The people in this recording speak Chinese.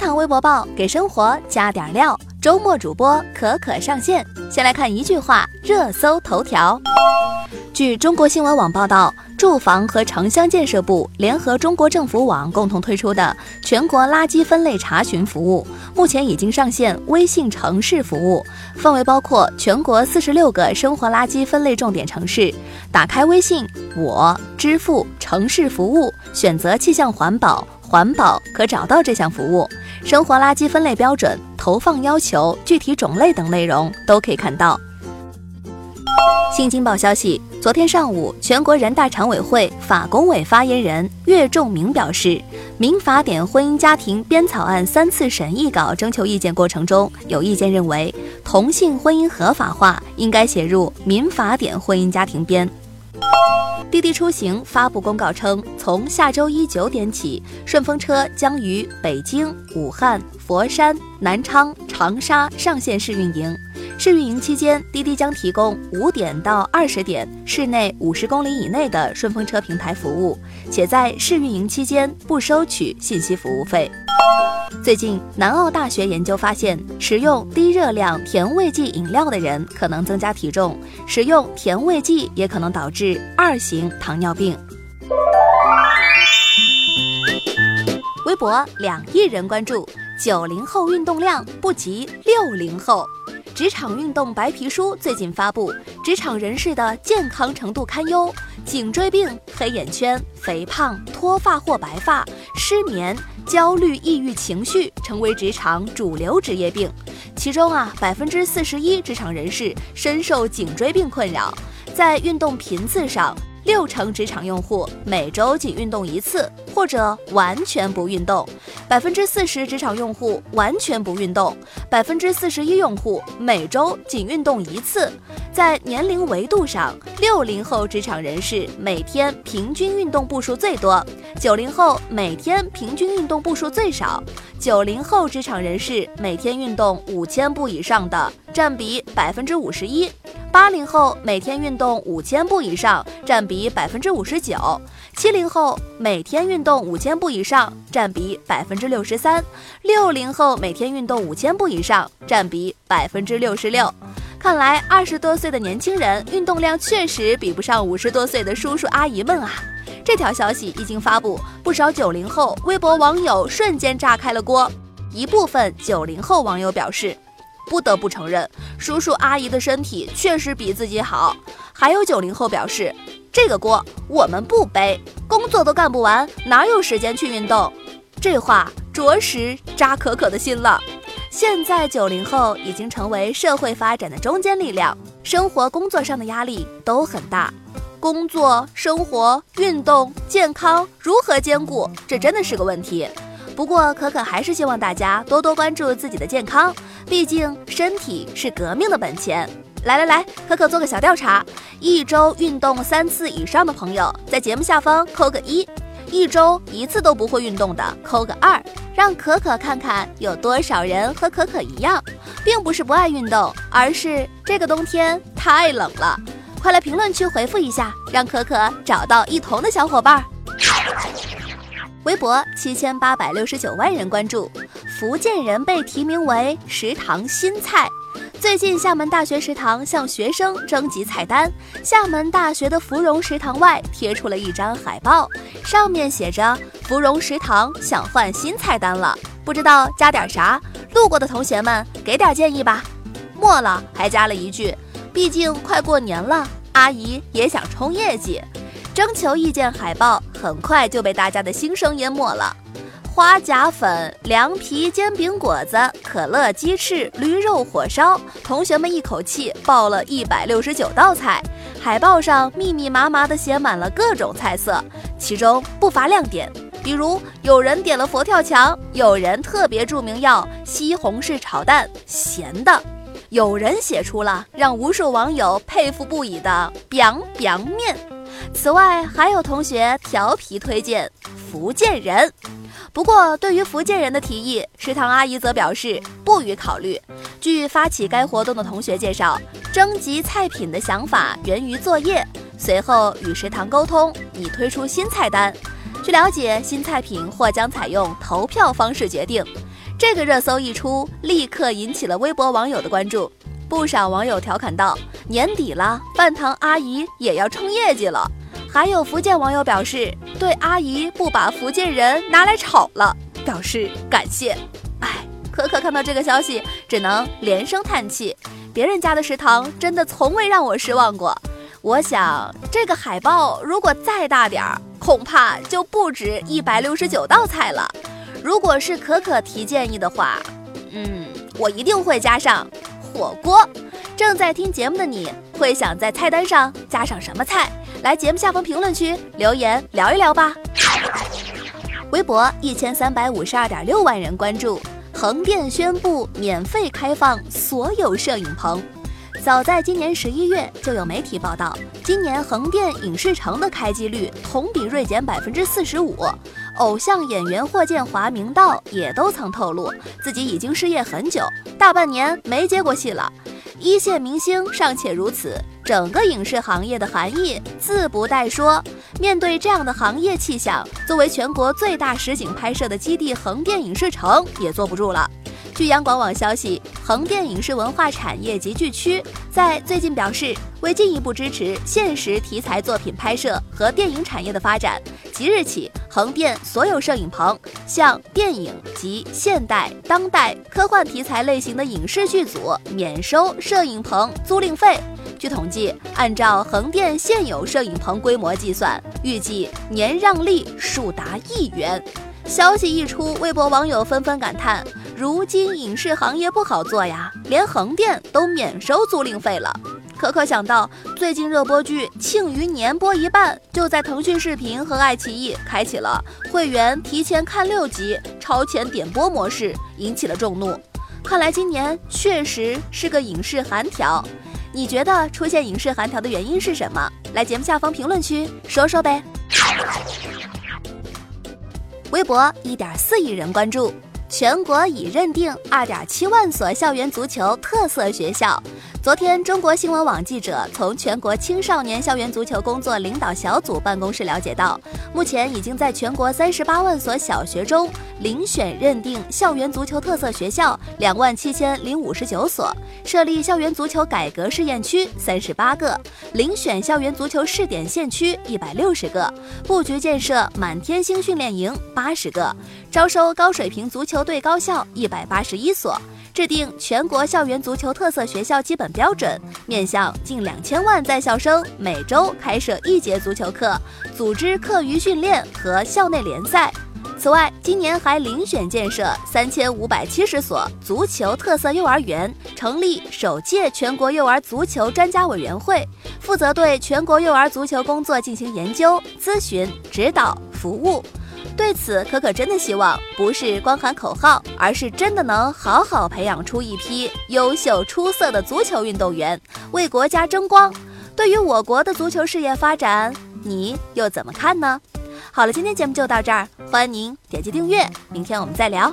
堂微博报给生活加点料，周末主播可可上线。先来看一句话热搜头条。据中国新闻网报道，住房和城乡建设部联合中国政府网共同推出的全国垃圾分类查询服务，目前已经上线微信城市服务，范围包括全国四十六个生活垃圾分类重点城市。打开微信，我支付城市服务，选择气象环保。环保可找到这项服务，生活垃圾分类标准、投放要求、具体种类等内容都可以看到。新京报消息，昨天上午，全国人大常委会法工委发言人岳仲明表示，《民法典婚姻家庭编草案》三次审议稿征求意见过程中，有意见认为，同性婚姻合法化应该写入《民法典婚姻家庭编》。滴滴出行发布公告称，从下周一九点起，顺风车将于北京、武汉、佛山、南昌、长沙上线试运营。试运营期间，滴滴将提供五点到二十点市内五十公里以内的顺风车平台服务，且在试运营期间不收取信息服务费。最近，南澳大学研究发现，食用低热量甜味剂饮料的人可能增加体重，食用甜味剂也可能导致二型糖尿病。博两亿人关注，九零后运动量不及六零后。职场运动白皮书最近发布，职场人士的健康程度堪忧，颈椎病、黑眼圈、肥胖、脱发或白发、失眠。焦虑、抑郁情绪成为职场主流职业病，其中啊，百分之四十一职场人士深受颈椎病困扰。在运动频次上，六成职场用户每周仅运动一次，或者完全不运动；百分之四十职场用户完全不运动；百分之四十一用户每周仅运动一次。在年龄维度上，六零后职场人士每天平均运动步数最多，九零后每天平均运动步数最少。九零后职场人士每天运动五千步以上的占比百分之五十一，八零后每天运动五千步以上占比百分之五十九，七零后每天运动五千步以上占比百分之六十三，六零后每天运动五千步以上占比百分之六十六。看来二十多岁的年轻人运动量确实比不上五十多岁的叔叔阿姨们啊！这条消息一经发布，不少九零后微博网友瞬间炸开了锅。一部分九零后网友表示，不得不承认叔叔阿姨的身体确实比自己好。还有九零后表示，这个锅我们不背，工作都干不完，哪有时间去运动？这话着实扎可可的心了。现在九零后已经成为社会发展的中坚力量，生活工作上的压力都很大，工作、生活、运动、健康如何兼顾，这真的是个问题。不过可可还是希望大家多多关注自己的健康，毕竟身体是革命的本钱。来来来，可可做个小调查，一周运动三次以上的朋友，在节目下方扣个一。一周一次都不会运动的，扣个二，让可可看看有多少人和可可一样，并不是不爱运动，而是这个冬天太冷了。快来评论区回复一下，让可可找到一同的小伙伴。微博七千八百六十九万人关注，福建人被提名为食堂新菜。最近，厦门大学食堂向学生征集菜单。厦门大学的芙蓉食堂外贴出了一张海报，上面写着“芙蓉食堂想换新菜单了，不知道加点啥？路过的同学们给点建议吧。”末了还加了一句：“毕竟快过年了，阿姨也想冲业绩。”征求意见海报很快就被大家的心声淹没了。花甲粉、凉皮、煎饼果子、可乐鸡翅、驴肉火烧，同学们一口气报了一百六十九道菜。海报上密密麻麻地写满了各种菜色，其中不乏亮点，比如有人点了佛跳墙，有人特别注明要西红柿炒蛋咸的，有人写出了让无数网友佩服不已的 biang biang 面。此外，还有同学调皮推荐福建人。不过，对于福建人的提议，食堂阿姨则表示不予考虑。据发起该活动的同学介绍，征集菜品的想法源于作业，随后与食堂沟通，拟推出新菜单。据了解，新菜品或将采用投票方式决定。这个热搜一出，立刻引起了微博网友的关注。不少网友调侃道：“年底了，饭堂阿姨也要冲业绩了。”还有福建网友表示，对阿姨不把福建人拿来炒了表示感谢。哎，可可看到这个消息，只能连声叹气。别人家的食堂真的从未让我失望过。我想，这个海报如果再大点儿，恐怕就不止一百六十九道菜了。如果是可可提建议的话，嗯，我一定会加上火锅。正在听节目的你会想在菜单上加上什么菜？来节目下方评论区留言聊一聊吧。微博一千三百五十二点六万人关注，横店宣布免费开放所有摄影棚。早在今年十一月，就有媒体报道，今年横店影视城的开机率同比锐减百分之四十五。偶像演员霍建华、明道也都曾透露，自己已经失业很久，大半年没接过戏了。一线明星尚且如此，整个影视行业的含义自不待说。面对这样的行业气象，作为全国最大实景拍摄的基地，横店影视城也坐不住了。据央广网消息，横店影视文化产业集聚区在最近表示，为进一步支持现实题材作品拍摄和电影产业的发展，即日起，横店所有摄影棚向电影及现代、当代、科幻题材类型的影视剧组免收摄影棚租赁费。据统计，按照横店现有摄影棚规模计算，预计年让利数达亿元。消息一出，微博网友纷纷感叹：“如今影视行业不好做呀，连横店都免收租赁费了。”可可想到，最近热播剧《庆余年》播一半，就在腾讯视频和爱奇艺开启了会员提前看六集超前点播模式，引起了众怒。看来今年确实是个影视寒条。你觉得出现影视寒条的原因是什么？来节目下方评论区说说呗。微博一点四亿人关注，全国已认定二点七万所校园足球特色学校。昨天，中国新闻网记者从全国青少年校园足球工作领导小组办公室了解到，目前已经在全国三十八万所小学中遴选认定校园足球特色学校两万七千零五十九所，设立校园足球改革试验区三十八个，遴选校园足球试点县区一百六十个，布局建设满天星训练营八十个，招收高水平足球队高校一百八十一所。制定全国校园足球特色学校基本标准，面向近两千万在校生，每周开设一节足球课，组织课余训练和校内联赛。此外，今年还遴选建设三千五百七十所足球特色幼儿园，成立首届全国幼儿足球专家委员会，负责对全国幼儿足球工作进行研究、咨询、指导、服务。对此，可可真的希望不是光喊口号，而是真的能好好培养出一批优秀出色的足球运动员，为国家争光。对于我国的足球事业发展，你又怎么看呢？好了，今天节目就到这儿，欢迎您点击订阅，明天我们再聊。